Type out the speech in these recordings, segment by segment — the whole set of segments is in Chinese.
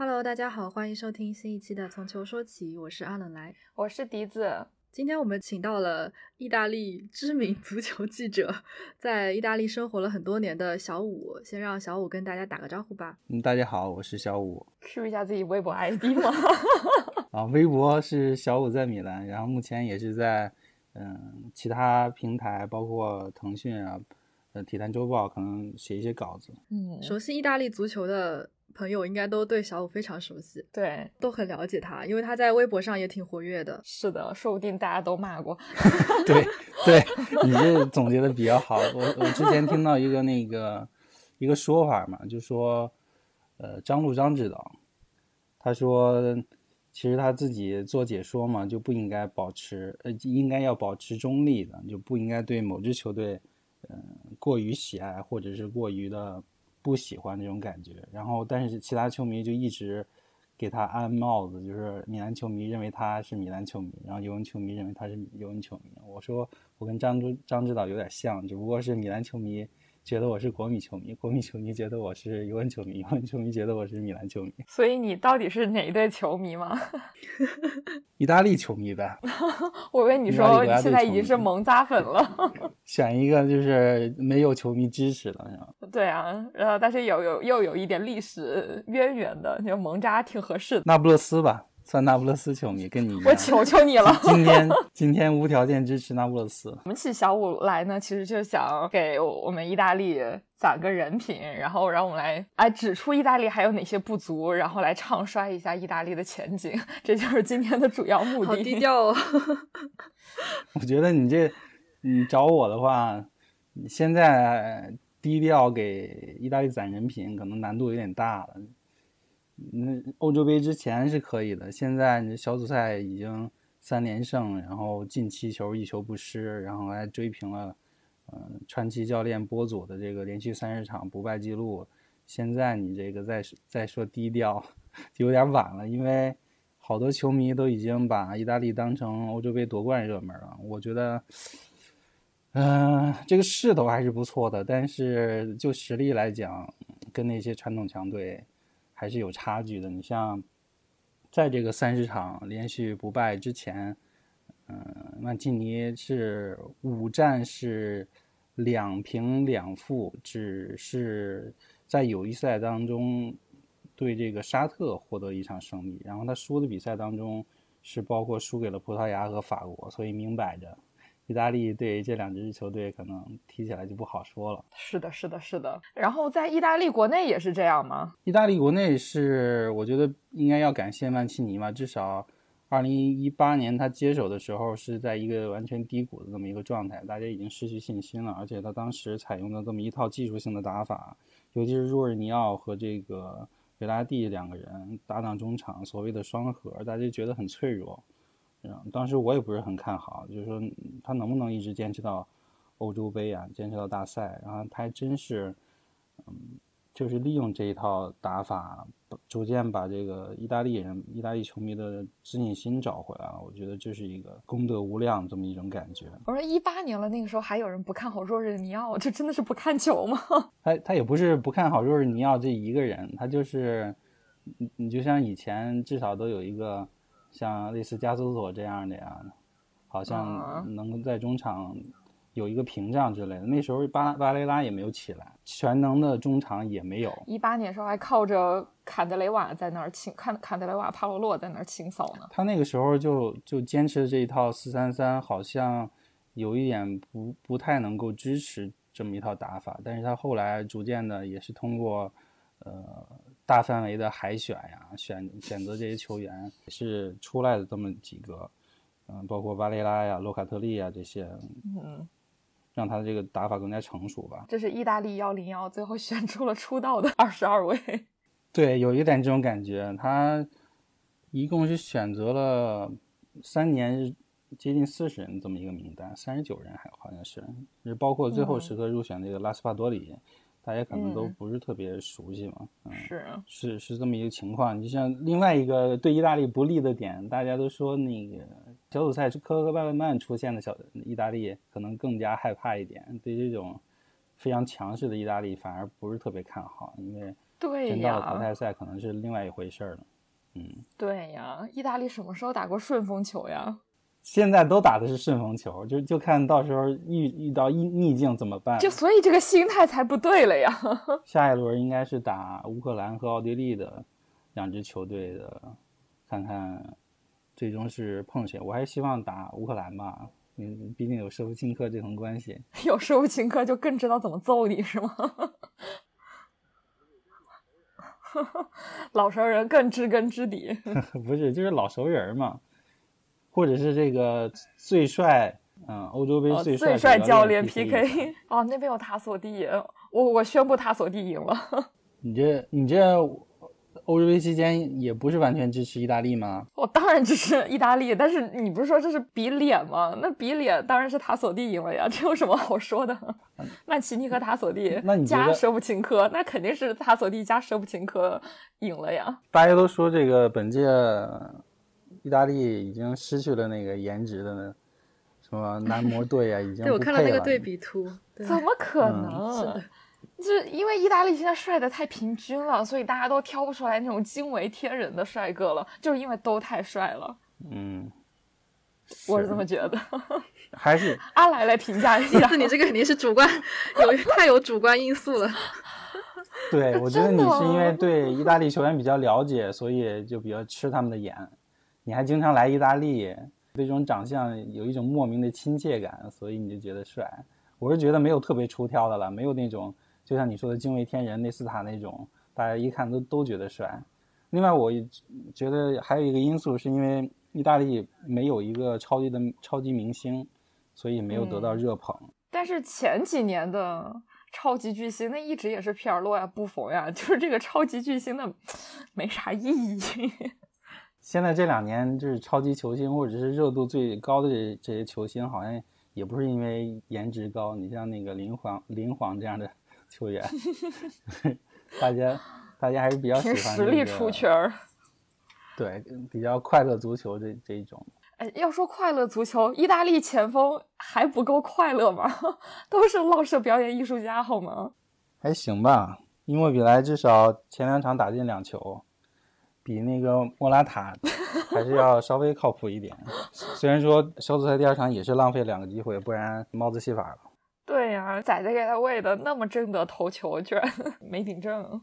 Hello，大家好，欢迎收听新一期的《从球说起》，我是阿冷来，我是笛子。今天我们请到了意大利知名足球记者，在意大利生活了很多年的小五，先让小五跟大家打个招呼吧。嗯，大家好，我是小五。Q 一下自己微博 ID 吗？啊，微博是小五在米兰，然后目前也是在嗯其他平台，包括腾讯啊、呃体坛周报，可能写一些稿子。嗯，熟悉意大利足球的。朋友应该都对小五非常熟悉，对，都很了解他，因为他在微博上也挺活跃的。是的，说不定大家都骂过。对对，你这总结的比较好。我我之前听到一个那个一个说法嘛，就说呃张路张指导，他说其实他自己做解说嘛，就不应该保持呃应该要保持中立的，就不应该对某支球队嗯过于喜爱或者是过于的。不喜欢那种感觉，然后但是其他球迷就一直给他安帽子，就是米兰球迷认为他是米兰球迷，然后尤文球迷认为他是尤文球迷。我说我跟张张指导有点像，只不过是米兰球迷。觉得我是国米球迷，国米球迷觉得我是尤文球迷，尤文球迷觉得我是米兰球迷。所以你到底是哪一队球迷吗？意大利球迷呗。我以为你说你现在已经是蒙扎粉了。选一个就是没有球迷支持的，对啊，然后但是有有又有一点历史渊源的，就蒙扎挺合适的。那不勒斯吧。算那不勒斯球迷，跟你一样。我求求你了，今天今天无条件支持那不勒斯。我们请小五来呢，其实就想给我们意大利攒个人品，然后让我们来哎指出意大利还有哪些不足，然后来唱衰一下意大利的前景，这就是今天的主要目的。好低调哦。我觉得你这，你找我的话，你现在低调给意大利攒人品，可能难度有点大了。那欧洲杯之前是可以的，现在你小组赛已经三连胜，然后进七球一球不失，然后还追平了，嗯，传奇教练波佐的这个连续三十场不败记录。现在你这个再再说低调，就有点晚了，因为好多球迷都已经把意大利当成欧洲杯夺冠热门了。我觉得，嗯，这个势头还是不错的，但是就实力来讲，跟那些传统强队。还是有差距的。你像，在这个三十场连续不败之前，嗯，曼奇尼是五战是两平两负，只是在友谊赛当中对这个沙特获得一场胜利。然后他输的比赛当中是包括输给了葡萄牙和法国，所以明摆着。意大利对这两支球队可能踢起来就不好说了。是的，是的，是的。然后在意大利国内也是这样吗？意大利国内是，我觉得应该要感谢曼奇尼嘛。至少，二零一八年他接手的时候是在一个完全低谷的这么一个状态，大家已经失去信心了。而且他当时采用的这么一套技术性的打法，尤其是若尔尼奥和这个维拉蒂两个人搭档中场，所谓的双核，大家觉得很脆弱。当时我也不是很看好，就是说他能不能一直坚持到欧洲杯啊，坚持到大赛。然后他还真是，嗯，就是利用这一套打法，逐渐把这个意大利人、意大利球迷的自信心找回来了。我觉得这是一个功德无量这么一种感觉。我说一八年了，那个时候还有人不看好若日尼奥，这真的是不看球吗？他他也不是不看好若日尼奥这一个人，他就是你你就像以前至少都有一个。像类似加索索这样的呀，好像能够在中场有一个屏障之类的。那时候巴巴雷拉也没有起来，全能的中场也没有。一八年时候还靠着坎德雷瓦在那儿清，看坎德雷瓦、帕洛洛在那儿清扫呢。他那个时候就就坚持这一套四三三，好像有一点不不太能够支持这么一套打法。但是他后来逐渐的也是通过呃。大范围的海选呀，选选择这些球员是出来的这么几个，嗯，包括巴雷拉呀、洛卡特利啊这些，嗯，让他的这个打法更加成熟吧。这是意大利幺零幺最后选出了出道的二十二位。对，有一点这种感觉。他一共是选择了三年接近四十人这么一个名单，三十九人还好像是，是包括最后时刻入选这个拉斯帕多里。大家可能都不是特别熟悉嘛，嗯，是是是这么一个情况。你像另外一个对意大利不利的点，大家都说那个小组赛是科科巴勒曼出现的小意大利，可能更加害怕一点，对这种非常强势的意大利反而不是特别看好，因为对真到了淘，汰赛可能是另外一回事儿了。嗯，对呀，意大利什么时候打过顺风球呀？现在都打的是顺风球，就就看到时候遇遇到逆逆境怎么办。就所以这个心态才不对了呀。下一轮应该是打乌克兰和奥地利的两支球队的，看看最终是碰谁。我还是希望打乌克兰吧，嗯，毕竟有舍甫琴科这层关系。有舍甫琴科就更知道怎么揍你是吗？老熟人更知根知底。不是，就是老熟人嘛，或者是这个最帅，嗯，欧洲杯哦最最帅教练练 PK 哦，那边有塔索蒂，我我宣布塔索蒂赢了。你这你这欧洲杯期间也不是完全支持意大利吗？我当然支持意大利，但是你不是说这是比脸吗？那比脸当然是塔索蒂赢了呀，这有什么好说的？曼奇尼和塔索蒂那你加舍甫琴科，那肯定是塔索蒂加舍甫琴科赢了呀。大家都说这个本届意大利已经失去了那个颜值的那什么男模队啊，已经对我看到那个对比图，怎么可嗯能？是的就是因为意大利现在帅的太平均了，所以大家都挑不出来那种惊为天人的帅哥了，就是因为都太帅了，嗯，我是这么觉得。还是阿来来评价一下，你这个肯定是主观有太有主观因素了。对，我觉得你是因为哦对意大利球员比较了解，所以就比较吃他们的眼。你还经常来意大利，对这种长相有一种莫名的亲切感，所以你就觉得帅。我是觉得没有特别出挑的了，没有那种就像你说的惊为天人、内斯塔那种，大家一看都都觉得帅。另外，我觉得还有一个因素是因为意大利没有一个超级的超级明星，所以没有得到热捧。但是前几年的超级巨星，那一直也是皮尔洛呀、布冯呀，就是这个超级巨星的 没啥意义。现在这两年就是超级球星或者是热度最高的这这些球星，好像也不是因为颜值高。你像那个林皇、林皇这样的 球员，大家大家还是比较喜凭欢、实力出圈，儿。对，比较快乐足球这这一种。哎，要说快乐足球，意大利前锋还不够快乐吗？都是老式表演艺术家，好吗？还行吧，因莫比莱至少前两场打进两球，比那个莫拉塔还是要稍微靠谱一点。虽然说小组赛第二场也是浪费两个机会，不然帽子戏法了。对呀、仔仔给他喂的那么正的头球，居然 没顶正。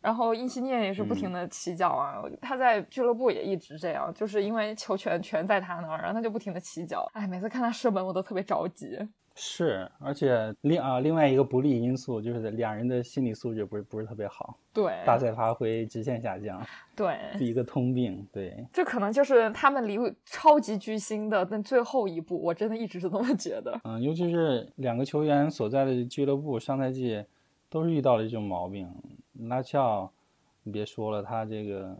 然后因西涅也是不停的起脚啊，他在俱乐部也一直这样，就是因为球权全在他那儿，然后他就不停的起脚。哎，每次看他射门我都特别着急。是，而且另啊另外一个不利因素就是两人的心理素质不是不是特别好，对，大赛发挥直线下降，对，是一个通病。对，这可能就是他们离超级巨星的那最后一步，我真的一直是这么觉得。嗯，尤其是两个球员所在的俱乐部，上赛季都是遇到了这种毛病。拉齐奥，你别说了，他这个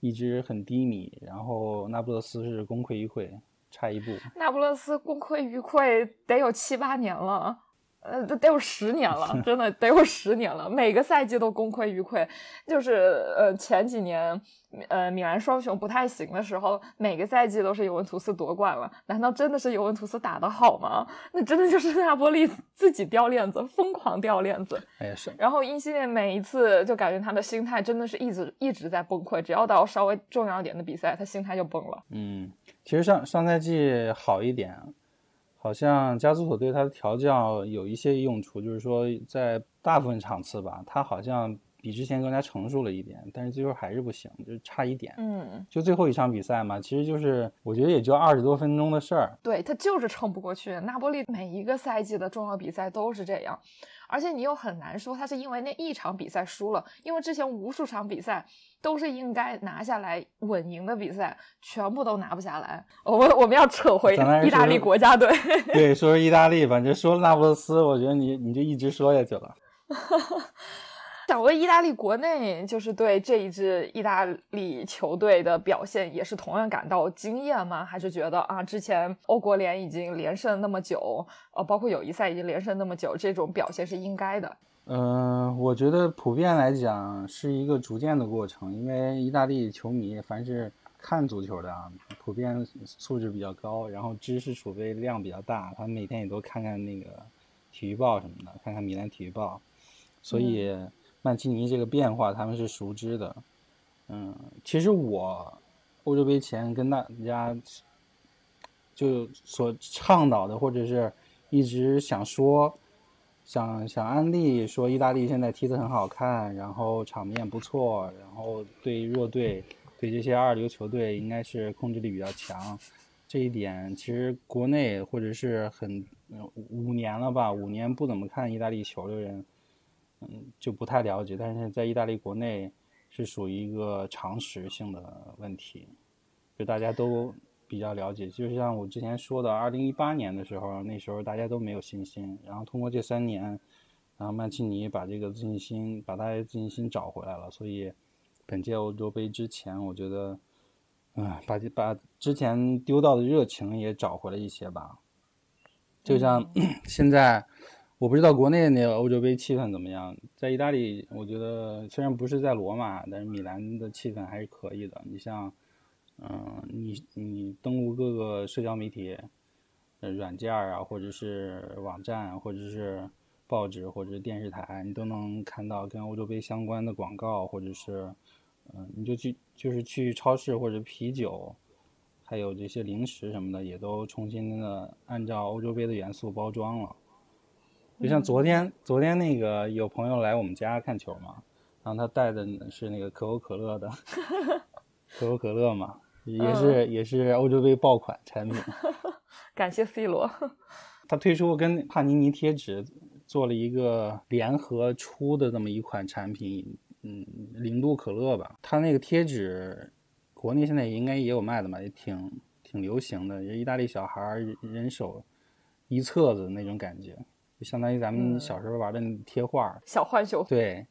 一直很低迷，然后那不勒斯是功亏一篑，差一步。那不勒斯功亏一篑得有七八年了，呃，得得有十年了，真的得有十年了，每个赛季都功亏一篑。就是呃前几年，呃米兰双雄不太行的时候，每个赛季都是尤文图斯夺冠了。难道真的是尤文图斯打得好吗？那真的就是 纳波利自己掉链子，疯狂掉链子。哎，是然后因西涅每一次就感觉他的心态真的是一直一直在崩溃，只要到稍微重要一点的比赛，他心态就崩了。嗯，其实上上赛季好一点，好像加苏索对他的调教有一些用处，就是说在大部分场次吧，他好像比之前更加成熟了一点，但是最后还是不行，就差一点。嗯，就最后一场比赛嘛，其实就是我觉得也就二十多分钟的事儿。对他就是撑不过去。那波利每一个赛季的重要比赛都是这样，而且你又很难说他是因为那一场比赛输了，因为之前无数场比赛都是应该拿下来稳赢的比赛，全部都拿不下来。我们我们要扯回意大利国家队。对，说说意大利吧，就说了那不勒斯，我觉得你你就一直说下去了。想问意大利国内，就是对这一支意大利球队的表现，也是同样感到惊艳吗？还是觉得啊，之前欧国联已经连胜那么久，呃，包括友谊赛已经连胜那么久，这种表现是应该的？嗯、我觉得普遍来讲是一个逐渐的过程，因为意大利球迷凡是看足球的啊，普遍素质比较高，然后知识储备量比较大，他每天也都看看那个体育报什么的，看看米兰体育报，所以曼奇尼这个变化他们是熟知的。嗯，其实我欧洲杯前跟大家就所倡导的，或者是一直想说。想想安利说意大利现在踢得很好看，然后场面不错，然后对弱队、对这些二流球队应该是控制力比较强。这一点其实国内或者是很五年了吧，五年不怎么看意大利球的人，嗯，就不太了解。但是在意大利国内是属于一个常识性的问题，就大家都。比较了解，就像我之前说的，二零一八年的时候，那时候大家都没有信心，然后通过这三年，然后曼奇尼把这个自信心，把他的自信心找回来了。所以，本届欧洲杯之前，我觉得，嗯，把把之前丢到的热情也找回了一些吧。就像 现在，我不知道国内那个欧洲杯气氛怎么样，在意大利，我觉得虽然不是在罗马，但是米兰的气氛还是可以的。你像。嗯，你你登录各个社交媒体，呃，软件啊，或者是网站，或者是报纸，或者是电视台，你都能看到跟欧洲杯相关的广告，或者是，嗯，你就去就是去超市或者啤酒，还有这些零食什么的，也都重新的按照欧洲杯的元素包装了。就像昨天，昨天那个有朋友来我们家看球嘛，然后他带的是那个可口可乐的，可口可乐嘛。也是也是欧洲杯爆款产品，感谢 C 罗。他推出跟帕尼尼贴纸做了一个联合出的这么一款产品，嗯，零度可乐吧。他那个贴纸，国内现在应该也有卖的嘛，也挺挺流行的。意大利小孩人手一册子那种感觉，就相当于咱们小时候玩的贴画。小浣熊。对，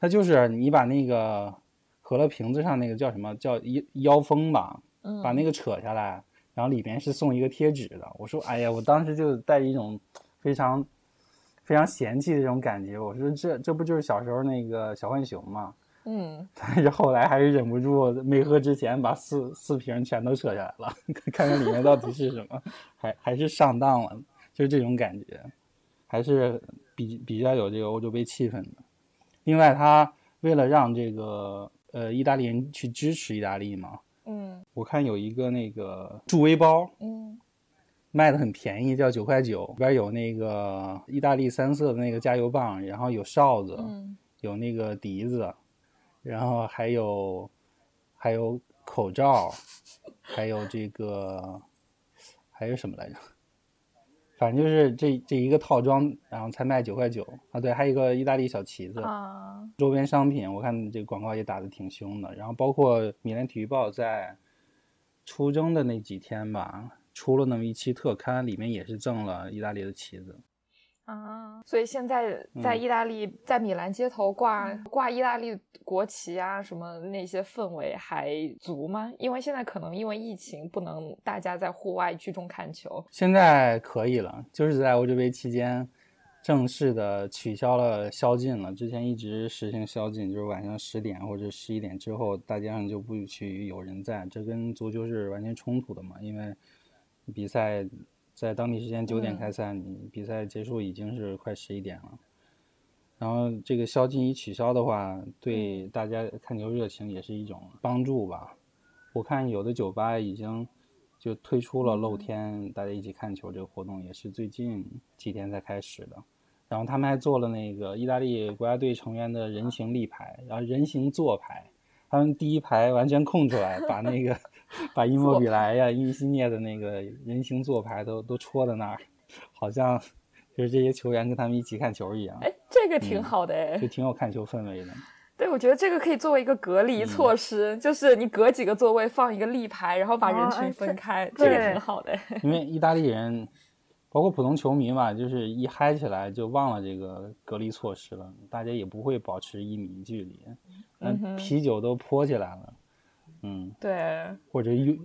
它就是你把那个。可乐瓶子上那个叫什么叫腰腰封吧，把那个扯下来，然后里边是送一个贴纸的。我说，哎呀，我当时就带着一种非常非常嫌弃的这种感觉。我说，这这不就是小时候那个小浣熊吗？嗯。但是后来还是忍不住没喝之前把四四瓶全都扯下来了，看看里面到底是什么，还还是上当了，就是这种感觉，还是比比较有这个欧洲杯气氛的。另外，他为了让这个。呃，意大利人去支持意大利嘛？嗯，我看有一个那个助威包，嗯，卖的很便宜，叫九块九，里边有那个意大利三色的那个加油棒，然后有哨子，嗯有那个笛子，然后还有还有口罩，还有这个还有什么来着？反正就是这这一个套装，然后才卖九块九啊！对，还有一个意大利小旗子啊，周边商品，我看这个广告也打的挺凶的。然后包括米兰体育报在出征的那几天吧，出了那么一期特刊，里面也是赠了意大利的旗子。啊，所以现在在意大利，在米兰街头挂挂意大利国旗啊，什么那些氛围还足吗？因为现在可能因为疫情，不能大家在户外聚众看球。现在可以了，就是在欧洲杯期间，正式的取消了宵禁了。之前一直实行宵禁，就是晚上十点或者十一点之后，大街上就不许有人在。这跟足球是完全冲突的嘛？因为比赛。在当地时间九点开赛，你比赛结束已经是快十一点了。然后这个宵禁一取消的话，对大家看球热情也是一种帮助吧。我看有的酒吧已经就推出了露天大家一起看球这个活动，也是最近几天才开始的。然后他们还做了那个意大利国家队成员的人形立牌，然后人形坐牌，他们第一排完全空出来，把那个。把伊莫比莱呀、伊西涅的那个人形坐牌都都戳在那儿，好像就是这些球员跟他们一起看球一样。哎，这个挺好的哎，就挺有看球氛围的。对，我觉得这个可以作为一个隔离措施，就是你隔几个座位放一个立牌，然后把人群分开，这个挺好的。因为意大利人，包括普通球迷嘛，就是一嗨起来就忘了这个隔离措施了，大家也不会保持一米距离，嗯，啤酒都泼起来了。嗯，对，或者拥，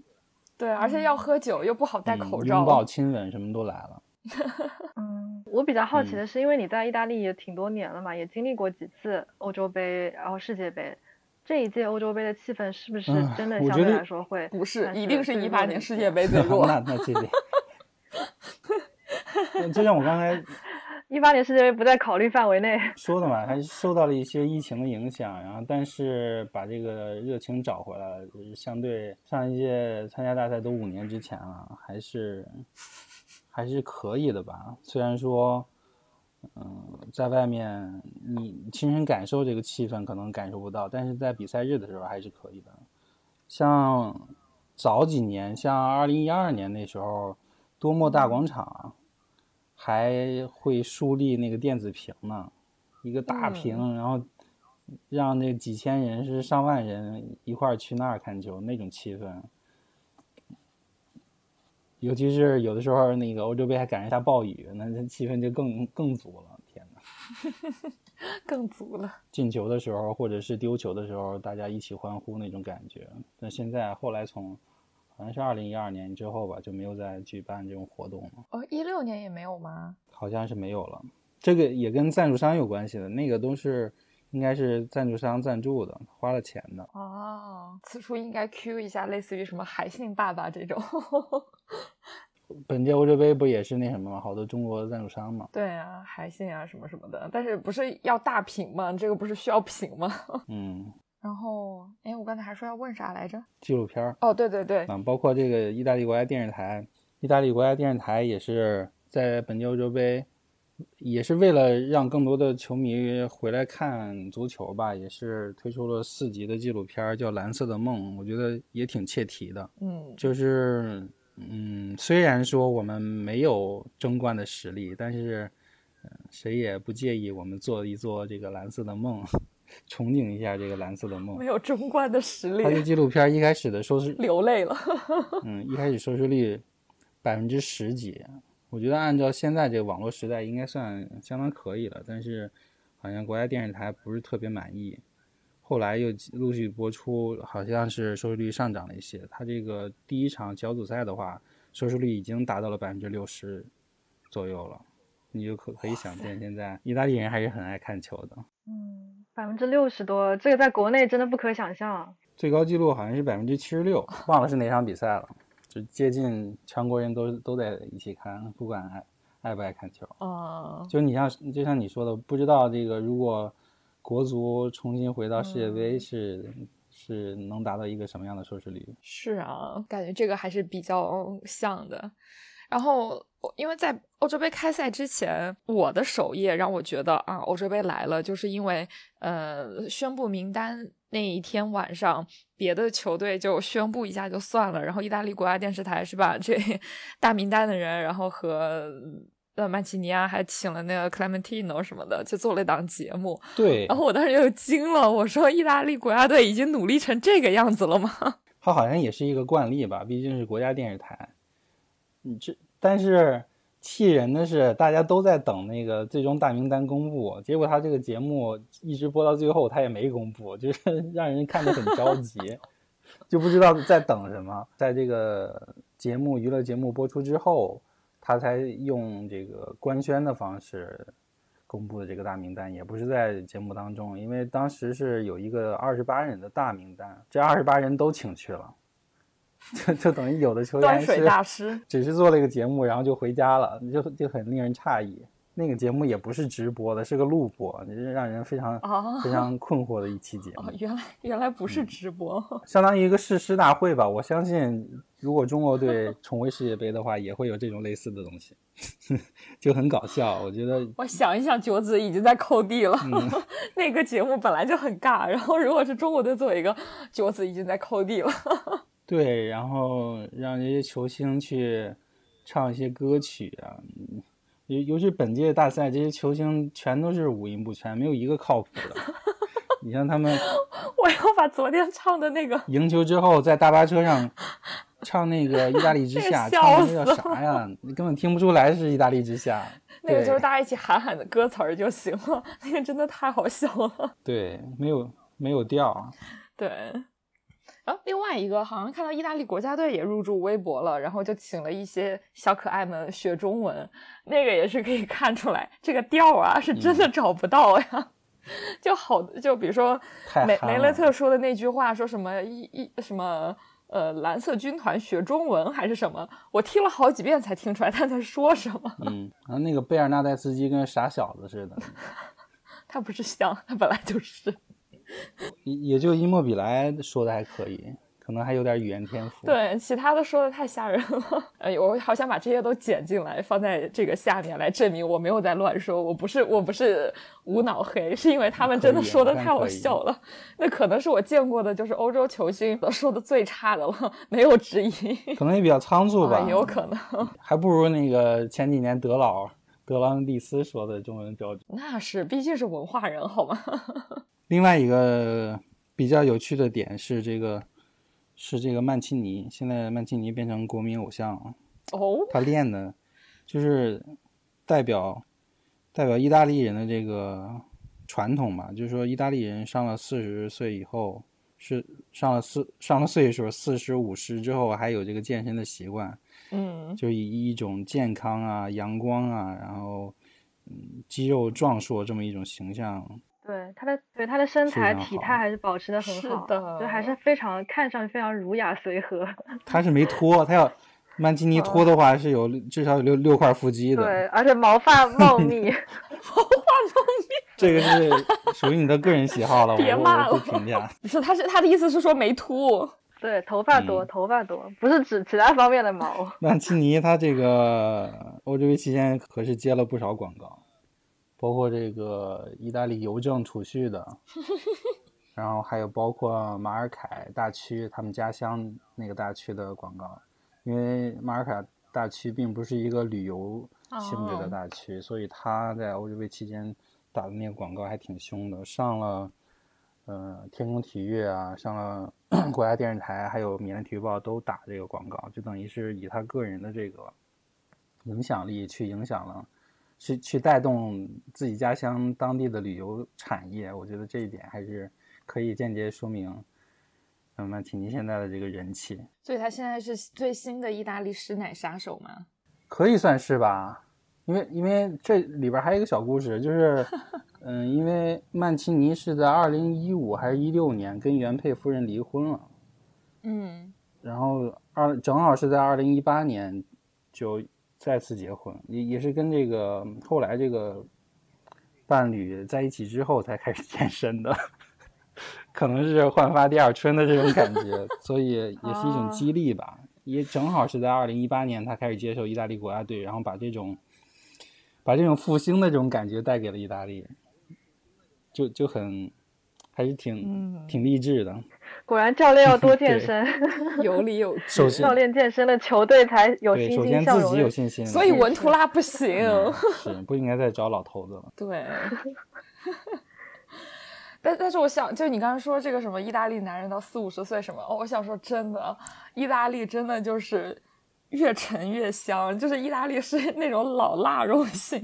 对，而且要喝酒又不好戴口罩，拥抱、亲吻什么都来了。嗯，我比较好奇的是，因为你在意大利也挺多年了嘛，也经历过几次欧洲杯，然后世界杯，这一届欧洲杯的气氛是不是真的相对来说会？不是，一定是一八年世界杯最 弱。那那这里，就像我刚才。一八年世界杯不在考虑范围内。说的嘛，还是受到了一些疫情的影响，然后但是把这个热情找回来了，就是相对上一届参加大赛都五年之前了，还是还是可以的吧。虽然说，嗯，在外面你亲身感受这个气氛可能感受不到，但是在比赛日的时候还是可以的。像早几年，像二零一二年那时候，多莫大广场。还会树立那个电子屏呢，一个大屏，然后让那几千人是上万人一块儿去那儿看球，那种气氛。尤其是有的时候那个欧洲杯还赶上下暴雨，那那气氛就更更足了。天哪，更足了！进球的时候或者是丢球的时候，大家一起欢呼那种感觉。但现在后来从。好像是二零一二年之后吧，就没有再举办这种活动了。哦，一六年也没有吗？好像是没有了。这个也跟赞助商有关系的，那个都是应该是赞助商赞助的，花了钱的。哦，此处应该 Q 一下，类似于什么海信爸爸这种。本届欧洲杯不也是那什么吗？好多中国赞助商嘛。对啊，海信啊什么什么的，但是不是要大屏吗？这个不是需要屏吗？嗯。然后，哎，我刚才还说要问啥来着？纪录片儿。哦，对对对，嗯，包括这个意大利国家电视台，意大利国家电视台也是在本届欧洲杯，也是为了让更多的球迷回来看足球吧，也是推出了四集的纪录片，叫《蓝色的梦》，我觉得也挺切题的。嗯，就是，嗯，虽然说我们没有争冠的实力，但是，嗯，谁也不介意我们做一做这个蓝色的梦。憧憬一下这个蓝色的梦，没有争冠的实力。他的纪录片一开始的收视 流泪了。嗯，一开始收视率百分之十几，我觉得按照现在这个网络时代，应该算相当可以了。但是好像国家电视台不是特别满意，后来又陆续播出，好像是收视率上涨了一些。他这个第一场小组赛的话，收视率已经达到了百分之六十左右了。你就可可以想见，现在意大利人还是很爱看球的。嗯，百分之六十多，这个在国内真的不可想象。最高纪录好像是百分之七十六，忘了是哪场比赛了。就接近全国人都都在一起看，不管爱爱不爱看球。哦。就你像就像你说的，不知道这个如果国足重新回到世界杯，是是能达到一个什么样的收视率？是啊，感觉这个还是比较像的。然后，因为在欧洲杯开赛之前，我的首页让我觉得啊，欧洲杯来了，就是因为呃，宣布名单那一天晚上，别的球队就宣布一下就算了，然后意大利国家电视台是吧，这 大名单的人，然后和呃曼奇尼亚还请了那个 Clementino 什么的，就做了一档节目。对。然后我当时就惊了，我说意大利国家队已经努力成这个样子了吗？他好像也是一个惯例吧，毕竟是国家电视台。你这，但是气人的是，大家都在等那个最终大名单公布，结果他这个节目一直播到最后，他也没公布，就是 让人看得很着急，就不知道在等什么。在这个节目娱乐节目播出之后，他才用这个官宣的方式公布的这个大名单，也不是在节目当中，因为当时是有一个二十八人的大名单，这二十八人都请去了。就就等于有的球员是 只是做了一个节目，然后就回家了，就就很令人诧异。那个节目也不是直播的，是个录播，是让人非常非常困惑的一期节 目。原来原来不是直播，相当于一个誓师大会吧。我相信，如果中国队重回世界杯的话，也会有这种类似的东西，就很搞笑。我觉得，我想一想，九子已经在扣地了。那个节目本来就很尬，然后如果是中国队做一个，九子已经在扣地了。对，然后让这些球星去唱一些歌曲啊，尤尤其本届大赛，这些球星全都是五音不全，没有一个靠谱的。你像他们，我要把昨天唱的那个赢球之后在大巴车上唱那个《意大利之夏》，唱的叫啥呀？你根本听不出来是《意大利之夏》。那个就是大家一起喊喊的歌词儿就行了，那个真的太好笑了。对，没有没有调。对。然后另外一个好像看到意大利国家队也入驻微博了，然后就请了一些小可爱们学中文，那个也是可以看出来这个调啊是真的找不到呀，就好就比如说梅梅勒特说的那句话，说什么一一什么。呃蓝色军团学中文还是什么，我听了好几遍才听出来他在说什么。嗯，然后那个贝尔纳代斯基跟傻小子似的。他不是像，他本来就是。也也就伊莫比莱说的还可以。可能还有点语言天赋，对，其他的说的太吓人了。哎，我好想把这些都剪进来，放在这个下面来证明我没有在乱说，我不是我不是无脑黑，是因为他们真的说的太好笑了。那可能是我见过的，就是欧洲球星说的最差的了，没有之一。可能也比较仓促吧，有可能，还不如那个前几年德老德朗蒂斯说的中文标准。那是，毕竟是文化人，好吗？另外一个比较有趣的点是这个。是这个曼奇尼，现在曼奇尼变成国民偶像了。哦，他练的，就是代表代表意大利人的这个传统吧。就是说，意大利人上了四十岁以后，是上了四上了岁数，四十五十之后还有这个健身的习惯。嗯，就以一种健康啊、阳光啊，然后嗯肌肉壮硕这么一种形象。对他的对他的身材体态还是保持的很好的，就还是非常看上去非常儒雅随和。他是没脱，他要 曼基尼脱的话是有至少有六六块腹肌的。对，而且毛发茂密，毛发茂密。这个是属于你的个人喜好了，别骂了。评价不是，他是他的意思是说没秃。对，头发多，头发多，不是指其他方面的毛。曼奇尼他这个欧洲杯期间可是接了不少广告。包括这个意大利邮政储蓄的，然后还有包括马尔凯大区他们家乡那个大区的广告，因为马尔凯大区并不是一个旅游性质的大区，所以他在欧洲杯期间打的那个广告还挺凶的，上了呃天空体育啊，上了 国家电视台，还有米兰体育报都打这个广告，就等于是以他个人的这个影响力去影响了。去去带动自己家乡当地的旅游产业，我觉得这一点还是可以间接说明，嗯，曼奇尼现在的这个人气。所以他现在是最新的意大利师奶杀手吗？可以算是吧，因为因为这里边还有一个小故事，就是，嗯，因为曼奇尼是在二零一五还是一六年跟原配夫人离婚了，嗯，然后二正好是在二零一八年就。再次结婚也也是跟这个后来这个伴侣在一起之后才开始健身的，可能是焕发第二春的这种感觉，所以也是一种激励吧。也正好是在二零一八年，他开始接受意大利国家队，然后把这种把这种复兴的这种感觉带给了意大利，就就很还是挺挺励志的。果然，教练要多健身，有理有据。教练健身了，球队才有信心。首先自己有信心。所以文图拉不行，是不应该再找老头子了。对。但但是我想，就你刚刚说这个什么意大利男人到四五十岁什么哦，我想说真的，意大利真的就是越陈越香，就是意大利是那种老腊肉型。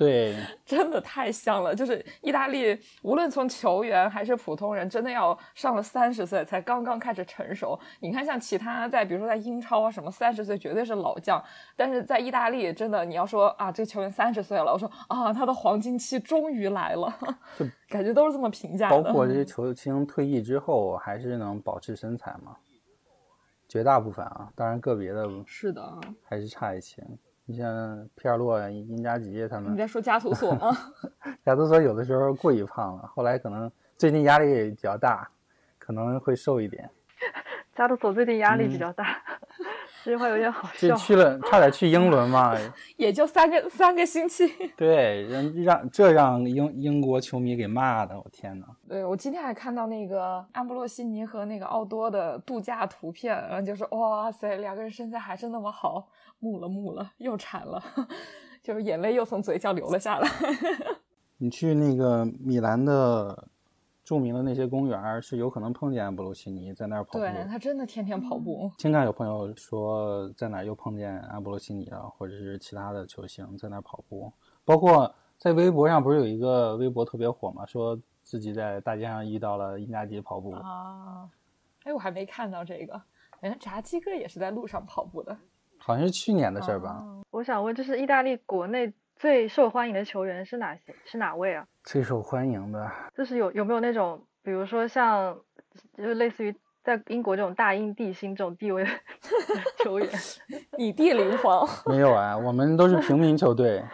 对，真的太像了。就是意大利，无论从球员还是普通人，真的要上了三十岁才刚刚开始成熟。你看，像其他在，比如说在英超啊什么，三十岁绝对是老将。但是在意大利，真的你要说啊，这个球员三十岁了，我说啊，他的黄金期终于来了，就感觉都是这么评价的。包括这些球星退役之后，还是能保持身材嘛？绝大部分啊，当然个别的是的，还是差一些。你像皮尔洛、因扎吉他们，你在说加图索吗？加图索有的时候过于胖了，后来可能最近压力比较大，可能会瘦一点。加图索最近压力比较大，这句话有点好笑。去了，差点去英伦嘛，也就三个三个星期。对，让让这让英英国球迷给骂的，我天呐！对我今天还看到那个安布洛西尼和那个奥多的度假图片，然后就说哇塞，两个人身材还是那么好。木了木了，又馋了，就是眼泪又从嘴角流了下来。你去那个米兰的著名的那些公园，是有可能碰见安布罗西尼在那儿跑步。对他真的天天跑步。经常有朋友说在哪又碰见安布罗西尼了，或者是其他的球星在那儿跑步。包括在微博上不是有一个微博特别火嘛，说自己在大街上遇到了因扎吉跑步。啊，哎，我还没看到这个。哎，炸鸡哥也是在路上跑步的。好像是去年的事儿吧。我想问，这是意大利国内最受欢迎的球员是哪些？是哪位啊？最受欢迎的，就是有有没有那种，比如说像，就类似于在英国这种大英帝星这种地位的 球员，以地灵皇 没有啊，我们都是平民球队，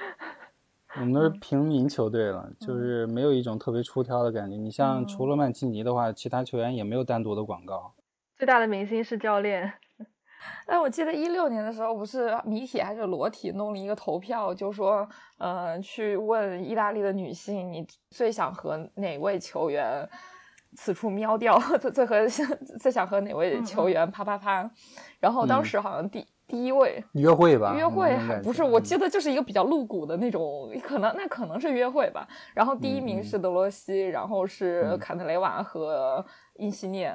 我们都是平民球队了，就是没有一种特别出挑的感觉。你像除了曼奇尼的话，其他球员也没有单独的广告。最大的明星是教练。哎，我记得一六年的时候，不是谜体还是裸体弄了一个投票，就说，呃，去问意大利的女性，你最想和哪位球员？此处喵掉，最最和最想和哪位球员啪啪啪？然后当时好像第第一位约会吧，约会还不是，我记得就是一个比较露骨的那种，可能那可能是约会吧。然后第一名是德罗西，然后是坎特雷瓦和因西涅。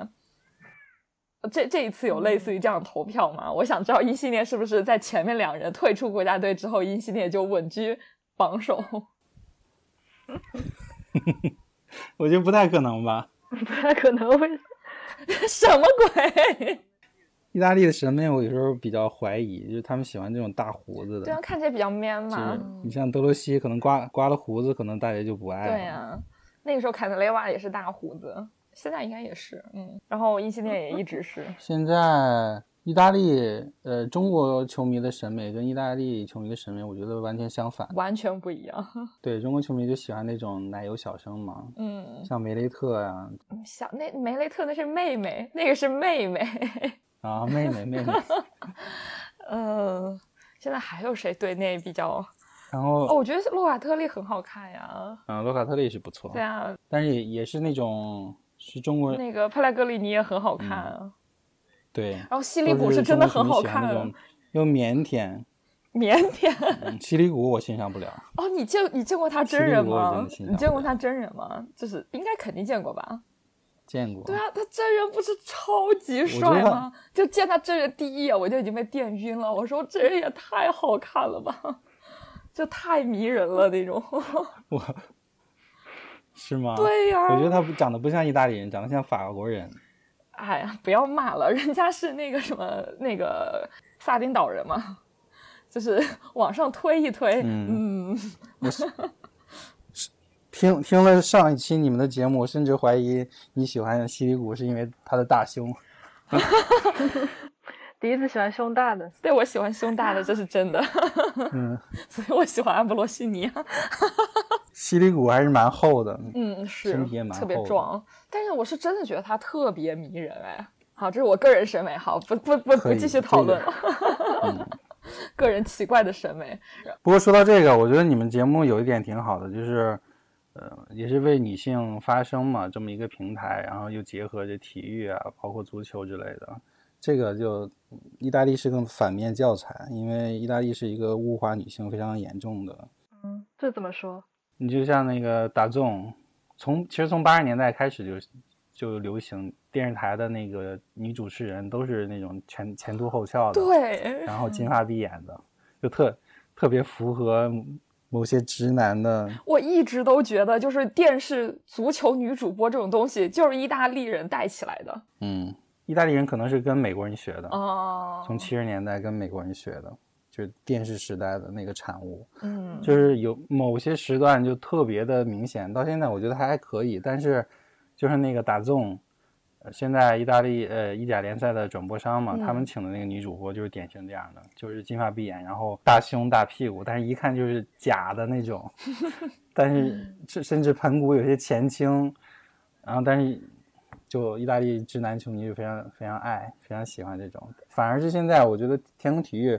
这这一次有类似于这样投票吗？我想知道因西涅是不是在前面两人退出国家队之后，因西涅就稳居榜首？我觉得不太可能吧，不太可能会 什么鬼？意大利的审美我有时候比较怀疑，就是他们喜欢这种大胡子的，对啊，看起来比较 man 嘛。你像德罗西，可能刮刮了胡子，可能大家就不爱了。对呀，那个时候坎特雷瓦也是大胡子。现在应该也是，嗯，然后英系列也一直是。现在意大利，呃，中国球迷的审美跟意大利球迷的审美，我觉得完全相反，完全不一样。对中国球迷就喜欢那种奶油小生嘛，嗯，像梅雷特呀，小那梅雷特那是妹妹，那个是妹妹 啊，妹妹妹妹。嗯，现在还有谁对那比较？然后哦，我觉得洛卡特利很好看呀。嗯，洛卡特利是不错。对啊，但是也也是那种。是中国那个帕莱格里尼也很好看啊，对。然后西里古是真的很好看，又腼腆，腼腆。西里古我欣赏不了。哦，你见你见过他真人吗？你见过他真人吗？就是应该肯定见过吧？见过。对啊，他真人不是超级帅吗？就见他真人第一眼我就已经被电晕了。我说这人也太好看了吧，就太迷人了那种。我。是吗？对呀，我觉得他长得不像意大利人，长得像法国人。哎呀，不要骂了，人家是那个什么那个萨丁岛人嘛，就是 往上推一推。嗯，听听了上一期你们的节目，我甚至怀疑你喜欢西里谷是因为他的大胸。第一次喜欢胸大的，对我喜欢胸大的，这是真的。嗯，所以我喜欢阿布罗西尼。犀利骨还是蛮厚的，嗯，是身体也蛮特别壮。但是我是真的觉得他特别迷人哎。好，这是我个人审美，好，不不不不继续讨论了。个人奇怪的审美。不过说到这个，我觉得你们节目有一点挺好的，就是，呃，也是为女性发声嘛，这么一个平台，然后又结合着体育啊，包括足球之类的。这个就意大利是个反面教材，因为意大利是一个物化女性非常严重的。嗯，这怎么说？你就像那个大众，从其实从八十年代开始就就流行电视台的那个女主持人都是那种前前凸后翘的，对，然后金发碧眼的，就特特别符合某些直男的。我一直都觉得，就是电视足球女主播这种东西，就是意大利人带起来的。嗯。意大利人可能是跟美国人学的，哦，从七十年代跟美国人学的，就是电视时代的那个产物。嗯，就是有某些时段就特别的明显，到现在我觉得还还可以。但是，就是那个打纵，现在意大利呃意甲联赛的转播商嘛，他们请的那个女主播就是典型这样的，就是金发碧眼，然后大胸大屁股，但是一看就是假的那种，但是甚甚至盆骨有些前倾，然后但是。就意大利直男球迷就非常非常爱，非常喜欢这种。反而是现在，我觉得天空体育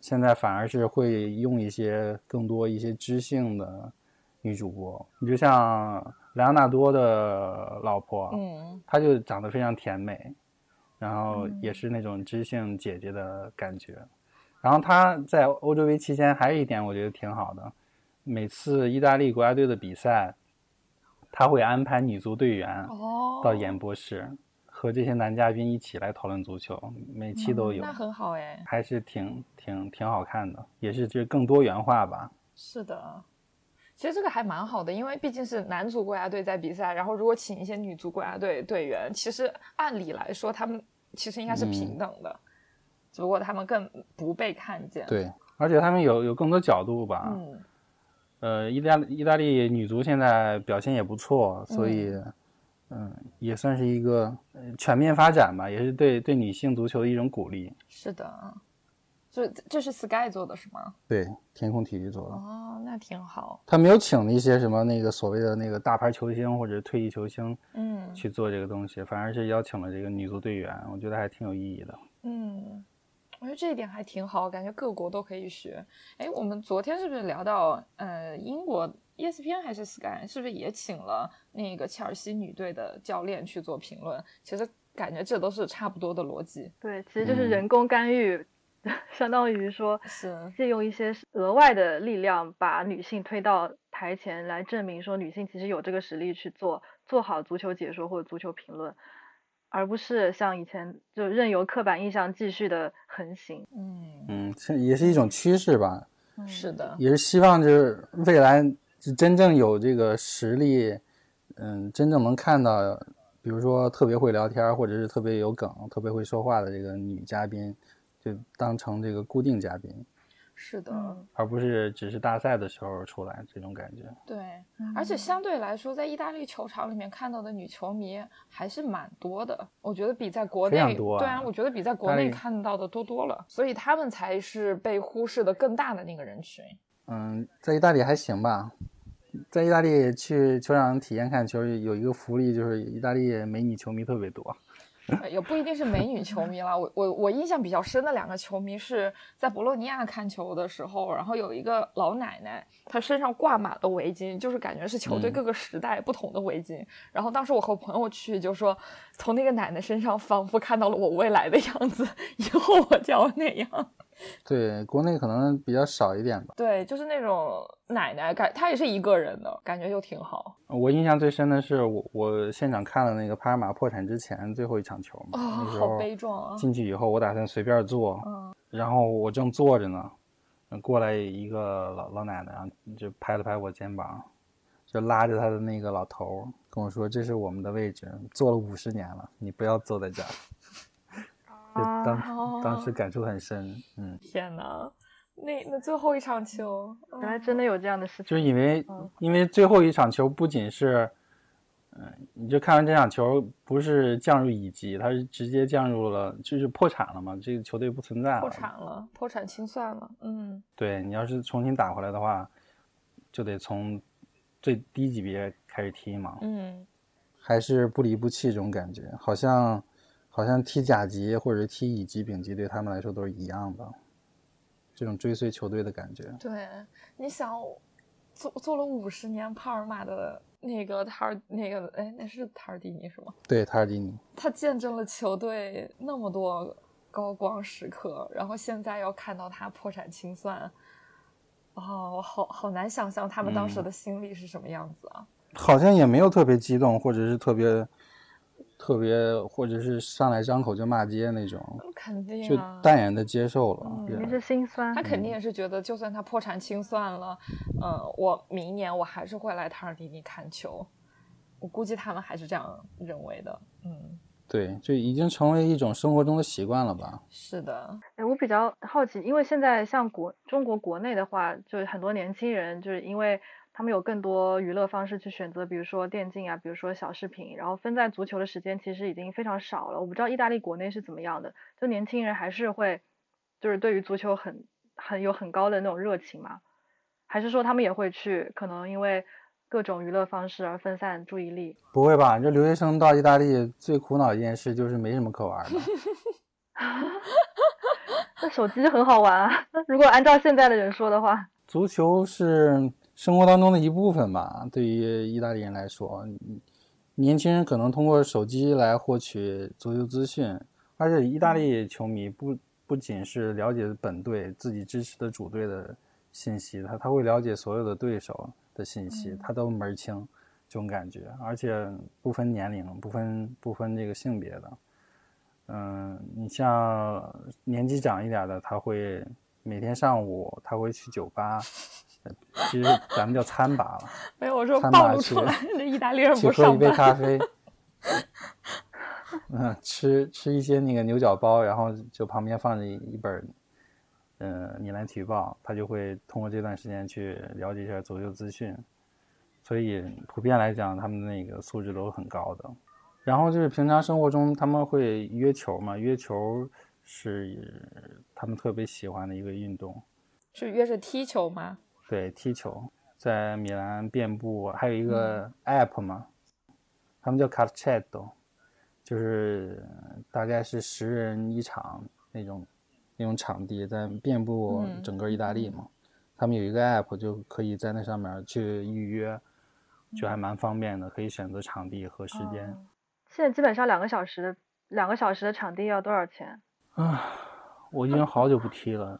现在反而是会用一些更多一些知性的女主播。你就像莱昂纳多的老婆，嗯，她就长得非常甜美，然后也是那种知性姐姐的感觉。然后她在欧洲杯期间还有一点我觉得挺好的，每次意大利国家队的比赛。他会安排女足队员到演播室，和这些男嘉宾一起来讨论足球，每期都有，那很好哎，还是挺挺挺好看的，也是就是更多元化吧。是的，其实这个还蛮好的，因为毕竟是男足国家队在比赛，然后如果请一些女足国家队队员，其实按理来说他们其实应该是平等的，只不过他们更不被看见。对，而且他们有有更多角度吧。嗯。呃，意大意大利女足现在表现也不错，所以，嗯，也算是一个全面发展吧，也是对对女性足球的一种鼓励。是的，这这是 Sky 做的是吗？对，天空体育做的。哦，那挺好。他没有请那些什么那个所谓的那个大牌球星或者退役球星，嗯，去做这个东西，反而是邀请了这个女足队员，我觉得还挺有意义的。嗯，我觉得这一点还挺好，感觉各国都可以学。哎，我们昨天是不是聊到呃英国？ESPN 还是 Sky 是不是也请了那个切尔西女队的教练去做评论？其实感觉这都是差不多的逻辑。对，其实就是人工干预，相当于说是借用一些额外的力量，把女性推到台前来证明说女性其实有这个实力去做做好足球解说或者足球评论，而不是像以前就任由刻板印象继续的横行。嗯嗯，这也是一种趋势吧。是的，也是希望就是未来。是真正有这个实力，嗯，真正能看到，比如说特别会聊天，或者是特别有梗、特别会说话的这个女嘉宾，就当成这个固定嘉宾。是的，而不是只是大赛的时候出来这种感觉。对，而且相对来说，在意大利球场里面看到的女球迷还是蛮多的，我觉得比在国内对啊，我觉得比在国内看到的多多了，所以他们才是被忽视的更大的那个人群。嗯，在意大利还行吧。在意大利去球场体验看球，有一个福利就是意大利美女球迷特别多，也不一定是美女球迷了。我我我印象比较深的两个球迷是在博洛尼亚看球的时候，然后有一个老奶奶，她身上挂满了围巾，就是感觉是球队各个时代不同的围巾。然后当时我和朋友去，就说从那个奶奶身上仿佛看到了我未来的样子，以后我就要那样。对，国内可能比较少一点吧。对，就是那种奶奶感，她也是一个人的感觉，就挺好。我印象最深的是我我现场看了那个帕尔马破产之前最后一场球嘛，好悲壮啊！进去以后，我打算随便坐，嗯，然后我正坐着呢，过来一个老老奶奶，就拍了拍我肩膀，就拉着她的那个老头跟我说：“这是我们的位置，坐了五十年了，你不要坐在这儿。”就当当时感触很深，嗯，天哪，那那最后一场球，原来真的有这样的事情，就是因为因为最后一场球不仅是，嗯，你就看完这场球不是降入乙级，他是直接降入了，就是破产了嘛，这个球队不存在了，破产了，破产清算了，嗯，对你要是重新打回来的话，就得从最低级别开始踢嘛，嗯，还是不离不弃这种感觉，好像。好像踢甲级或者踢乙级、丙级对他们来说都是一样的，这种追随球队的感觉。对，你想做做了五十年帕尔马的那个塔尔那个哎，那是塔尔蒂尼是吗？对，塔尔蒂尼。他见证了球队那么多高光时刻，然后现在要看到他破产清算，哦，我好好难想象他们当时的心理是什么样子啊！好像也没有特别激动，或者是特别。特别，或者是上来张口就骂街那种，肯定就淡然的接受了，肯定是心酸。他肯定也是觉得，就算他破产清算了，嗯，我明年我还是会来塔尔迪尼看球。我估计他们还是这样认为的，嗯，对，就已经成为一种生活中的习惯了吧？是的。哎，我比较好奇，因为现在像国中国国内的话，就是很多年轻人就是因为。他们有更多娱乐方式去选择，比如说电竞啊，比如说小视频，然后分在足球的时间其实已经非常少了。我不知道意大利国内是怎么样的，就年轻人还是会，就是对于足球很很有很高的那种热情嘛？还是说他们也会去，可能因为各种娱乐方式而分散注意力？不会吧？这留学生到意大利最苦恼一件事就是没什么可玩的。那手机很好玩啊。如果按照现在的人说的话，足球是。生活当中的一部分吧，对于意大利人来说，年轻人可能通过手机来获取足球资讯，而且意大利球迷不不仅是了解本队自己支持的主队的信息，他他会了解所有的对手的信息，他都门儿清，这种感觉，而且不分年龄，不分不分这个性别的，嗯，你像年纪长一点的，他会每天上午他会去酒吧。其实咱们叫餐吧了，没有我说暴露出来，那意大利人不上班。去喝一杯咖啡，嗯，吃吃一些那个牛角包，然后就旁边放着一本，嗯，《米兰体育报》，他就会通过这段时间去了解一下足球资讯，所以普遍来讲，他们那个素质都是很高的。然后就是平常生活中他们会约球嘛，约球是他们特别喜欢的一个运动。是约着踢球吗？对，踢球，在米兰遍布，还有一个 app 嘛，他们叫 calcetto，就是大概是十人一场那种那种场地，在遍布整个意大利嘛。他们有一个 app，就可以在那上面去预约，就还蛮方便的，可以选择场地和时间。现在基本上两个小时的两个小时的场地要多少钱？啊，我已经好久不踢了。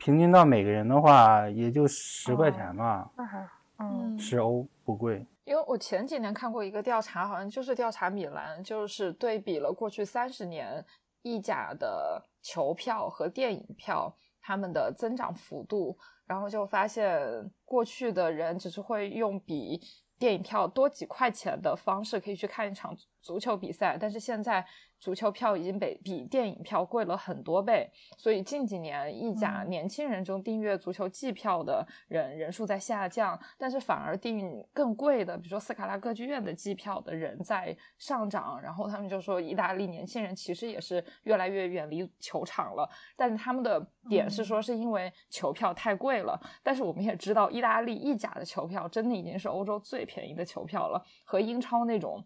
平均到每个人的话，也就十块钱吧，那还嗯十欧不贵。因为我前几年看过一个调查，好像就是调查米兰，就是对比了过去三十年意甲的球票和电影票他们的增长幅度，然后就发现过去的人只是会用比电影票多几块钱的方式可以去看一场足球比赛，但是现在。足球票已经比比电影票贵了很多倍，所以近几年意甲年轻人中订阅足球季票的人人数在下降，但是反而订更贵的，比如说斯卡拉歌剧院的季票的人在上涨。然后他们就说，意大利年轻人其实也是越来越远离球场了，但是他们的点是说是因为球票太贵了。但是我们也知道，意大利意甲的球票真的已经是欧洲最便宜的球票了，和英超那种。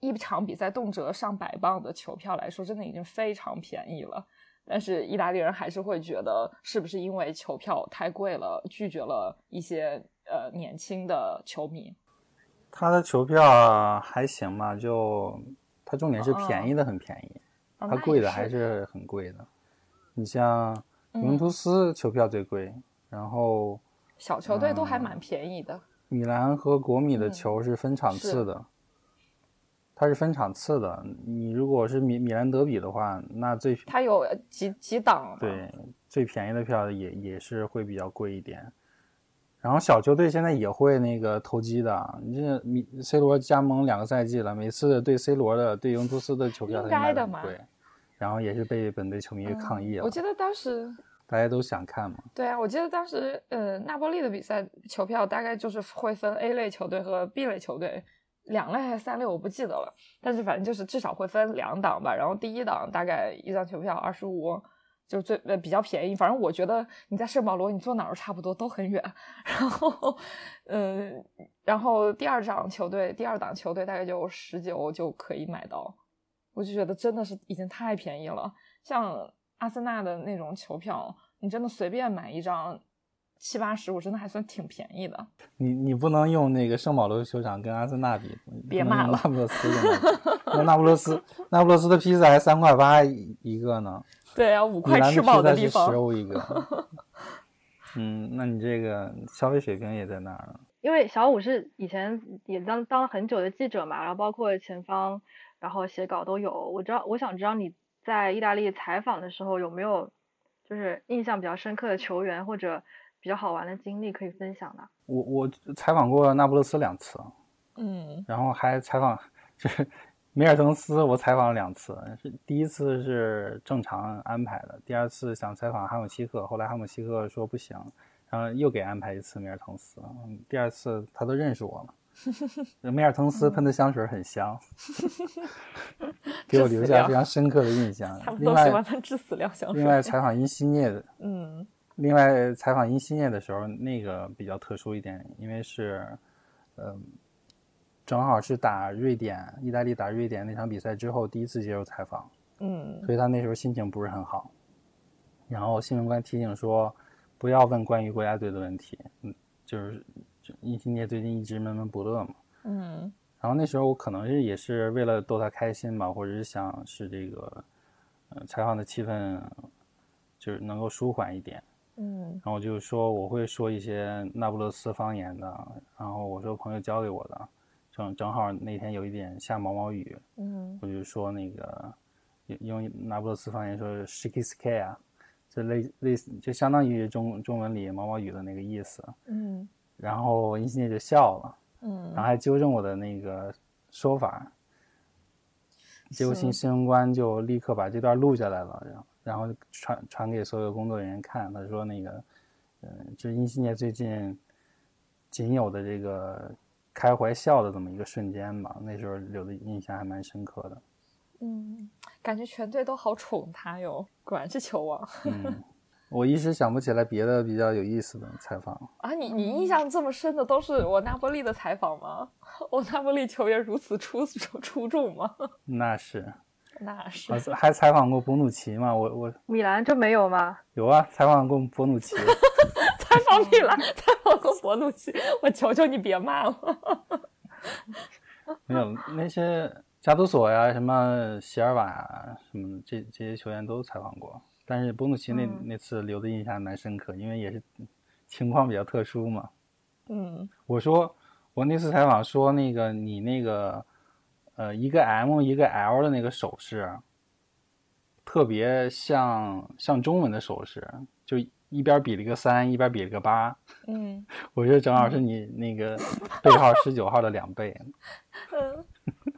一场比赛动辄上百磅的球票来说，真的已经非常便宜了。但是意大利人还是会觉得，是不是因为球票太贵了，拒绝了一些呃年轻的球迷？他的球票还行吧，就他重点是便宜的很便宜，他贵的还是很贵的。你像尤文图斯球票最贵，然后小球队都还蛮便宜的。米兰和国米的球是分场次的。它是分场次的，你如果是米米兰德比的话，那最它有几几档？对，最便宜的票也也是会比较贵一点。然后小球队现在也会那个投机的，你这米 C 罗加盟两个赛季了，每次对 C 罗的对尤文图斯的球票，应该的嘛？对，然后也是被本队球迷抗议了。我记得当时大家都想看嘛。对啊，我记得当时呃，那波利的比赛球票大概就是会分 A 类球队和 B 类球队。两类还是三类，我不记得了。但是反正就是至少会分两档吧。然后第一档大概一张球票二十五，就最呃比较便宜。反正我觉得你在圣保罗，你坐哪儿都差不多都很远。然后，嗯，然后第二场球队，第二档球队大概就十九就可以买到。我就觉得真的是已经太便宜了。像阿森纳的那种球票，你真的随便买一张。七八十，我真的还算挺便宜的。你你不能用那个圣保罗球场跟阿森纳比，别骂了。那不勒斯，那那不勒斯，那不勒斯的披萨还三块八一个呢。对啊，五块吃饱的地方。十欧一个。嗯，那你这个消费水平也在那儿呢。因为小五是以前也当当了很久的记者嘛，然后包括前方，然后写稿都有。我知道，我想知道你在意大利采访的时候有没有就是印象比较深刻的球员或者。比较好玩的经历可以分享的。我我采访过那不勒斯两次，嗯，然后还采访 就是梅尔滕斯，我采访了两次。是第一次是正常安排的，第二次想采访哈姆西克，后来哈姆西克说不行，然后又给安排一次梅尔滕斯。第二次他都认识我了，梅尔滕斯喷的香水很香，给我留下非常深刻的印象。他们都喜欢喷致死量香水。另外采访因西涅的，嗯。另外，采访因西涅的时候，那个比较特殊一点，因为是，嗯，正好是打瑞典、意大利打瑞典那场比赛之后，第一次接受采访，嗯，所以他那时候心情不是很好。然后新闻官提醒说，不要问关于国家队的问题，嗯，就是因西涅最近一直闷闷不乐嘛，嗯。然后那时候我可能是也是为了逗他开心吧，或者是想是这个，呃，采访的气氛就是能够舒缓一点。嗯，然后就是说我会说一些那不勒斯方言的，然后我说朋友教给我的，正正好那天有一点下毛毛雨，嗯，我就说那个用那不勒斯方言说 “shiki ski” 啊，就类类似就相当于中中文里毛毛雨的那个意思，嗯，然后殷心姐就笑了，嗯，然后还纠正我的那个说法，结果新新闻官就立刻把这段录下来了，然后。然后传传给所有工作人员看，他说那个，嗯，这是殷西涅最近仅有的这个开怀笑的这么一个瞬间吧，那时候留的印象还蛮深刻的。嗯，感觉全队都好宠他哟，果然是球王。嗯，我一时想不起来别的比较有意思的采访啊。你你印象这么深的都是我那波利的采访吗？我那波利球员如此出出众吗？那是，那是。还采访过博努奇吗？我我米兰就没有吗？有啊，采访过博努奇。采访米兰，采访过博努奇，我求求你别骂了。没有那些。加图索呀，什么席尔瓦啊，什么这这些球员都采访过，但是博努奇那那次留的印象蛮深刻，因为也是情况比较特殊嘛。嗯，我说我那次采访说那个你那个呃一个 M 一个 L 的那个手势，特别像像中文的手势，就一边比了一个三，一边比了个八。嗯，我觉得正好是你那个背号十九号的两倍。嗯。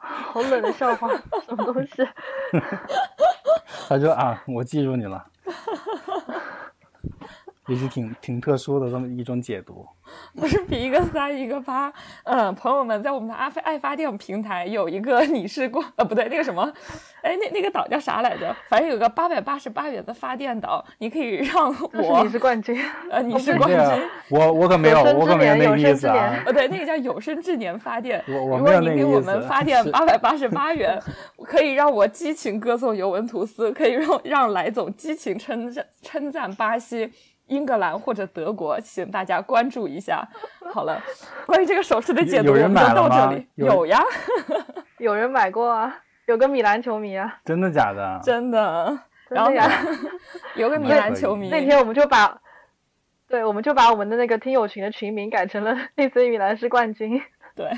好冷的笑话，什么东西？他说啊，我记住你了。也是挺挺特殊的这么一种解读，不是比一个三一个八，嗯，朋友们在我们的阿飞爱发电平台有一个你是冠，呃，不对，那个什么，哎，那那个岛叫啥来着？反正有个八百八十八元的发电岛，你可以让我 你是冠军，呃，你是冠军，我我可没有，我可没有那个意思啊，呃，对，那个叫有生之年发电，我我如果你给我们发电八百八十八元，可以让我激情歌颂尤文图斯，可以让让来总激情称赞称赞巴西。英格兰或者德国，请大家关注一下。好了，关于这个手势的解读，我们就到这里。有呀，有人买过啊，有个米兰球迷啊。真的假的？真的。然后有个米兰球迷。那天我们就把，对，我们就把我们的那个听友群的群名改成了 AC 米兰是冠军。对。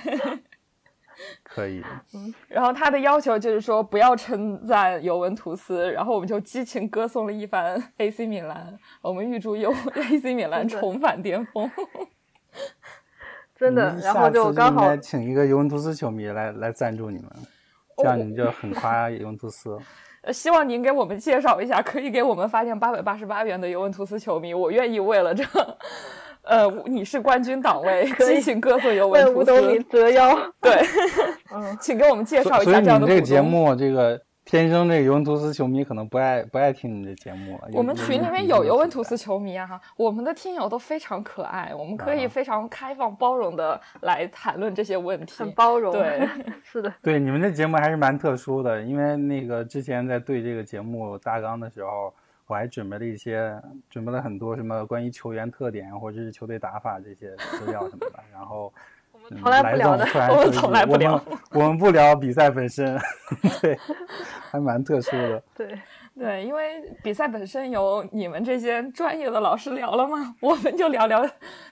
可以，嗯，然后他的要求就是说不要称赞尤文图斯，然后我们就激情歌颂了一番 AC 米兰，我们预祝尤 AC 米兰重返巅峰。真的，然后就刚好请一个尤文图斯球迷来来赞助你们，这样你们就很夸尤文图斯。呃，希望您给我们介绍一下可以给我们发电八百八十八元的尤文图斯球迷，我愿意为了这。呃，你是冠军档位，激情歌颂尤文图斯，折腰。对，嗯，请给我们介绍一下这样的这个节目，这个天生这个尤文图斯球迷可能不爱不爱听你的节目了。我们群里面有尤文图斯球迷啊，哈，我们的听友都非常可爱，我们可以非常开放包容的来谈论这些问题，很包容。对，是的。对，你们这节目还是蛮特殊的，因为那个之前在对这个节目大纲的时候。我还准备了一些，准备了很多什么关于球员特点或者是球队打法这些资料什么的。然后，我们从来不聊的，我们从来不聊，我们不聊比赛本身，对，还蛮特殊的。对对，因为比赛本身有你们这些专业的老师聊了吗，我们就聊聊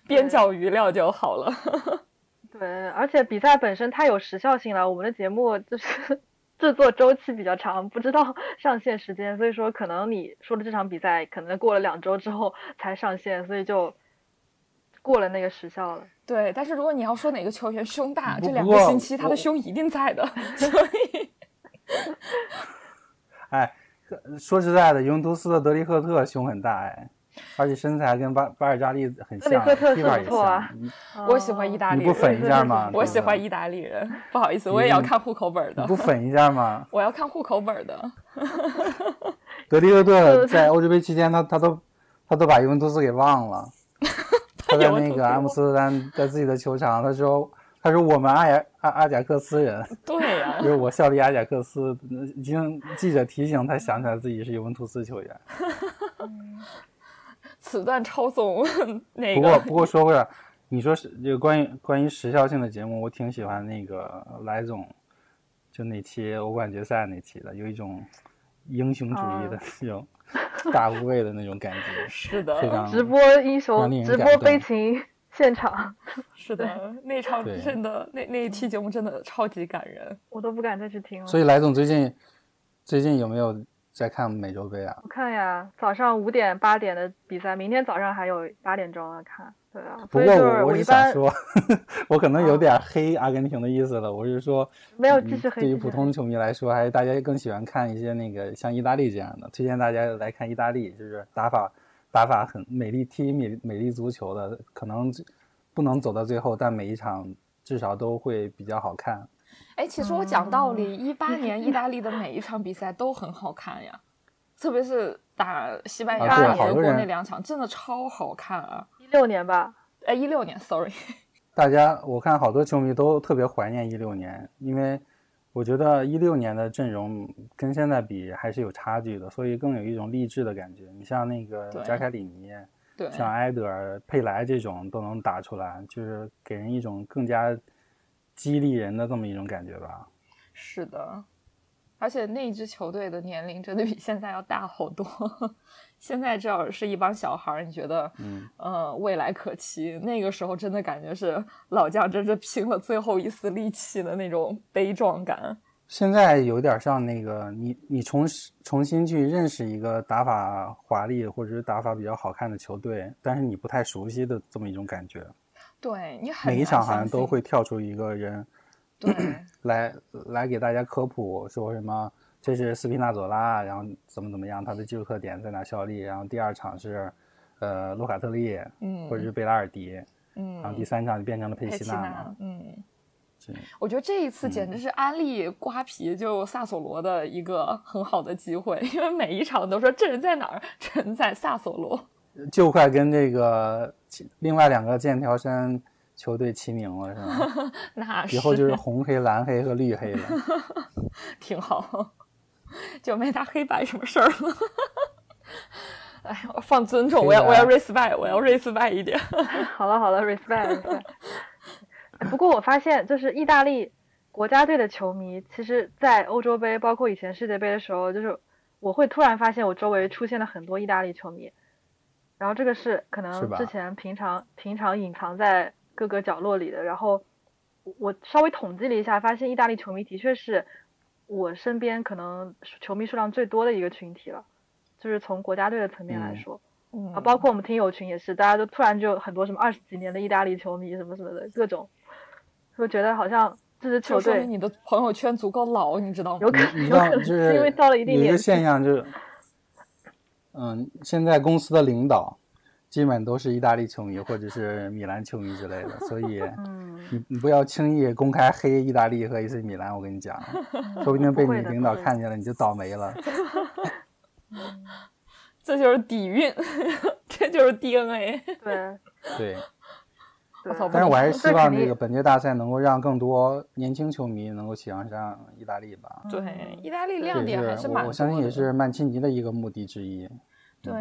边角余料就好了。对，而且比赛本身太有时效性了，我们的节目就是。制作周期比较长，不知道 上线时间，所以说可能你说的这场比赛可能过了两周之后才上线，所以就过了那个时效了。对，但是如果你要说哪个球员胸大，这两个星期他的胸一定在的。所以，哎，说实在的，尤文图斯的德里赫特胸很大，哎。而且身材跟巴巴尔扎利很像，地方也像。我喜欢意大利 你不粉一下吗？我喜欢意大利人，不好意思，我也要看户口本的。你不粉一下吗？我要看户口本的。德里厄特在欧洲杯期间，他他都他都把尤文图斯给忘了。他在那个阿姆斯特丹，在自己的球场，他说他说我们阿雅阿阿贾克斯人。对呀，就是我效力阿贾克斯，已经记者提醒，他想起来自己是尤文图斯球员。此段抄送 那个。不过不过说回来，你说是这个关于关于时效性的节目，我挺喜欢那个莱总，就那期欧冠决赛那期的，有一种英雄主义的那种大无畏的那种感觉。是的，非常直播英雄，直播悲情现场。是的，那场真的那那一期节目真的超级感人，我都不敢再去听了。所以莱总最近最近有没有？在看美洲杯啊？我看呀，早上五点八点的比赛，明天早上还有八点钟要看。对啊，不过我我是想说，我可能有点黑阿根廷的意思了。我是说，没有继续黑。对于普通球迷来说，还是大家更喜欢看一些那个像意大利这样的。推荐大家来看意大利，就是打法打法很美丽，踢美美丽足球的。可能不能走到最后，但每一场至少都会比较好看。哎，其实我讲道理，一八年意大利的每一场比赛都很好看呀，特别是打西班牙、德国那两场，真的超好看啊！一六年吧？哎，一六年，sorry。大家，我看好多球迷都特别怀念一六年，因为我觉得一六年的阵容跟现在比还是有差距的，所以更有一种励志的感觉。你像那个加凯里尼，对，像埃德尔、佩莱这种都能打出来，就是给人一种更加激励人的这么一种感觉吧。是的。而且那支球队的年龄真的比现在要大好多。现在这要是一帮小孩儿，你觉得，嗯，呃，未来可期。那个时候真的感觉是老将真是拼了最后一丝力气的那种悲壮感。现在有点像那个你你重重新去认识一个打法华丽或者是打法比较好看的球队，但是你不太熟悉的这么一种感觉。对你每一场好像都会跳出一个人。对，来来给大家科普说什么？这是斯皮纳佐拉，然后怎么怎么样？他的技术特点在哪效力？然后第二场是，呃，洛卡特利，嗯，或者是贝拉尔迪，嗯，然后第三场就变成了佩西纳，嗯，我觉得这一次简直是安利瓜皮就萨索罗的一个很好的机会，因为每一场都说这人在哪儿？这人在萨索罗，就快跟这个另外两个剑条山。球队齐名了是吗？那是以后就是红黑、蓝黑和绿黑了，挺好，就没他黑白什么事儿了。哎，我放尊重，我要我要 respect，我要 respect 一点。好了好了，respect。不过我发现，就是意大利国家队的球迷，其实，在欧洲杯，包括以前世界杯的时候，就是我会突然发现，我周围出现了很多意大利球迷。然后这个是可能之前平常平常隐藏在。各个角落里的，然后我稍微统计了一下，发现意大利球迷的确是我身边可能球迷数量最多的一个群体了，就是从国家队的层面来说，啊，包括我们听友群也是，大家都突然就很多什么二十几年的意大利球迷什么什么的各种，就觉得好像这支球队，你的朋友圈足够老，你知道吗？有可能，有可能是因为到了一定年纪，一个现象就是，嗯，现在公司的领导。基本都是意大利球迷或者是米兰球迷之类的，所以你你不要轻易公开黑意大利和 AC 米兰，我跟你讲，说不定被你领导看见了，你就倒霉了。这就是底蕴，这就是 DNA。对对。但是我还是希望这个本届大赛能够让更多年轻球迷能够喜欢上意大利吧。对，意大利亮点还是蛮我相信也是曼奇尼的一个目的之一。对。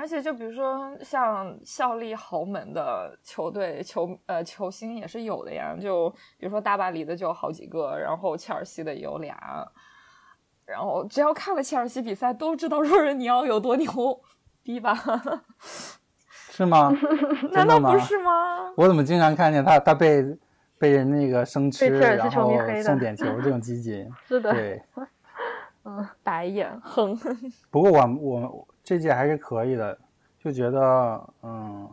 而且就比如说像效力豪门的球队球呃球星也是有的呀，就比如说大巴黎的就有好几个，然后切尔西的也有俩，然后只要看了切尔西比赛都知道若日尼奥有多牛逼吧？是吗？难道不是吗？我怎么经常看见他他被被人那个生吃，然后送点球 这种积极？是的，对，嗯，白眼哼。不过我我。这届还是可以的，就觉得，嗯，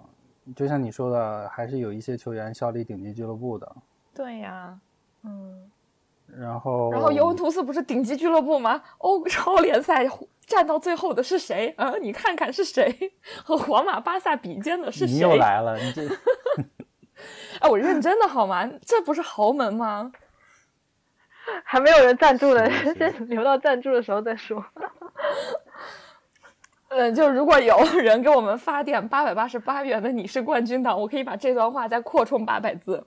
就像你说的，还是有一些球员效力顶级俱乐部的。对呀，嗯。然后，然后尤文图斯不是顶级俱乐部吗？欧超联赛站到最后的是谁？啊，你看看是谁？和皇马、巴萨比肩的是谁？你又来了，你这。哎，我认真的好吗？这不是豪门吗？还没有人赞助呢，先 留到赞助的时候再说。嗯，就如果有人给我们发点八百八十八元的你是冠军党，我可以把这段话再扩充八百字，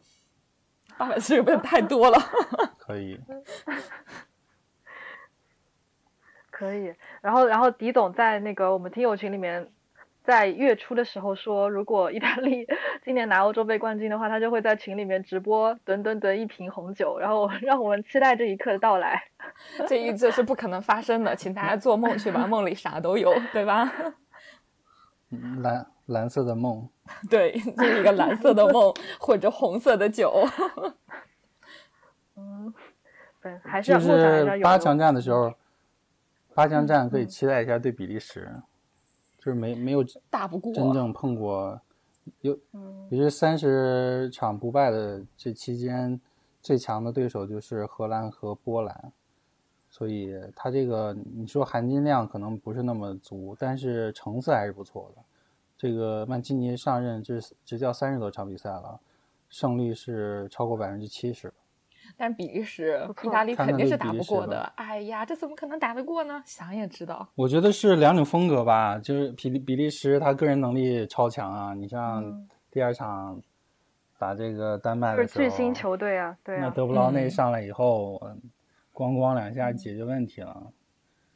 八百四有点太多了。可以，可以。然后，然后狄总在那个我们听友群里面。在月初的时候说，如果意大利 今年拿欧洲杯冠军的话，他就会在群里面直播等等等一瓶红酒，然后让我们期待这一刻的到来。这一这是不可能发生的，请大家做梦去吧，梦里啥都有，对吧？蓝蓝色的梦，对，就是一个蓝色的梦，混着红色的酒。嗯，对，还是就是八强战的时候，八强战可以期待一下对比利时。就是没没有打不过，真正碰过，有，也是三十场不败的这期间，最强的对手就是荷兰和波兰，所以他这个你说含金量可能不是那么足，但是成色还是不错的。这个曼奇尼上任这执教三十多场比赛了，胜率是超过百分之七十。但比利时意大利肯定是打不过的。哎呀，这怎么可能打得过呢？想也知道。我觉得是两种风格吧，就是比利比利时他个人能力超强啊，你像嗯第二场打这个丹麦就是的时候，巨星球队啊，对那啊，德布劳内嗯上来以后，嗯咣咣两下解决问题了，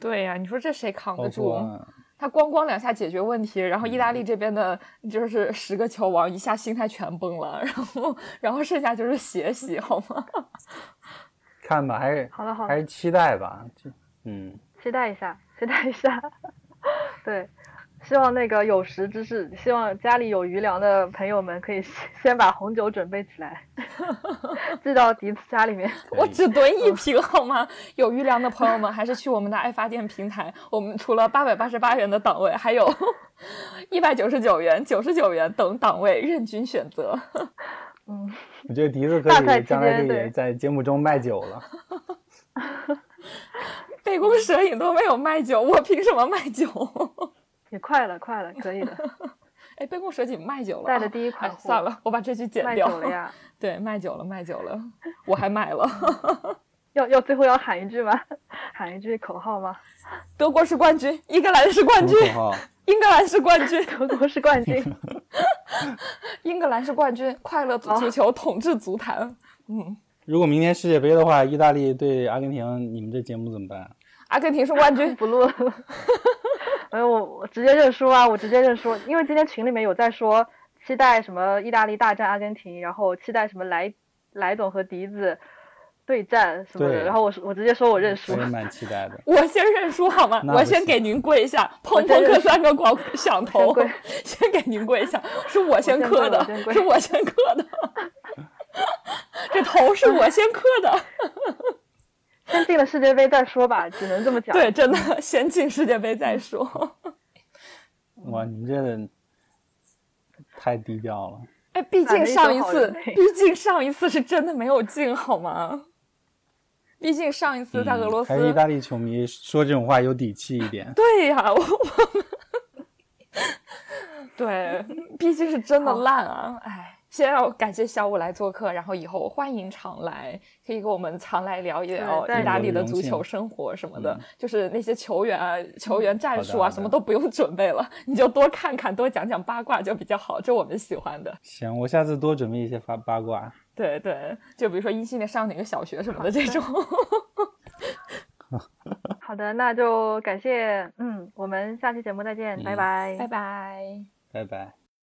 对呀、你说这谁扛得住？括他咣咣两下解决问题，然后意大嗯利这边的就是十个球王一下心态全崩了，然后然后剩下就是血洗，好吗？看吧，还是好了好了还是期待吧，就嗯，期待一下，期待一下。对，希望那个有识之士，希望家里有余粮的朋友们可以先先把红酒准备起来，寄到迪子家里面。我只囤一瓶好吗？有余粮的朋友们，还是去我们的爱发电平台，我们除了八百八十八元的档位，还有 一百九十九元、九十九元等档位任君选择。嗯，我觉得笛子可以将来可以在节目中卖酒了。杯弓蛇影都没有卖酒，我凭什么卖酒？也快了，快了，可以的，哎，杯弓蛇影卖酒了，带的第一款哎算了，我把这句剪卖掉。酒了呀。对，卖酒了，卖酒了，我还买了。要要最后要喊一句吗？喊一句口号吗？德国是冠军，英格兰是冠军？英格兰是冠军，德国是冠军。英格兰是冠军，快乐足球统治足坛。嗯，如果明年世界杯的话，意大利对阿根廷，你们这节目怎么办？阿根廷是冠军，不录了。没有，我我直接认输啊！我直接认输，因为今天群里面有在说期待什么意大利大战阿根廷，然后期待什么莱莱总和笛子对战什么的，然后我说我直接说我认输我也。蛮期待的。我先认输好吗？我先给您跪下，砰砰磕三个广 响头先，先给您跪下，是我先先磕的我先，跪是我先磕的 这头是我先磕的。先进了世界杯再说吧，只能这么讲。对，真的，先进世界杯再说。哇，你们这个太低调了。哎，毕竟上一次 毕竟上一次是真的没有进，好吗？毕竟上一次在俄罗斯，嗯还是意大利球迷说这种话有底气一点。对呀、我我们对，毕竟是真的烂啊！哎，先要感谢小五来做客，然后以后欢迎常来，可以跟我们常来聊一聊意大利的足球生活什么的，嗯就是那些球员啊、球员战术啊，什么都不用准备了，你就多看看，多讲讲八卦就比较好，这我们喜欢的。行，我下次多准备一些八八卦。对对，就比如说一系列上哪个小学什么的这种。好的，那就感谢，嗯，我们下期节目再见，嗯拜拜。拜拜。拜拜。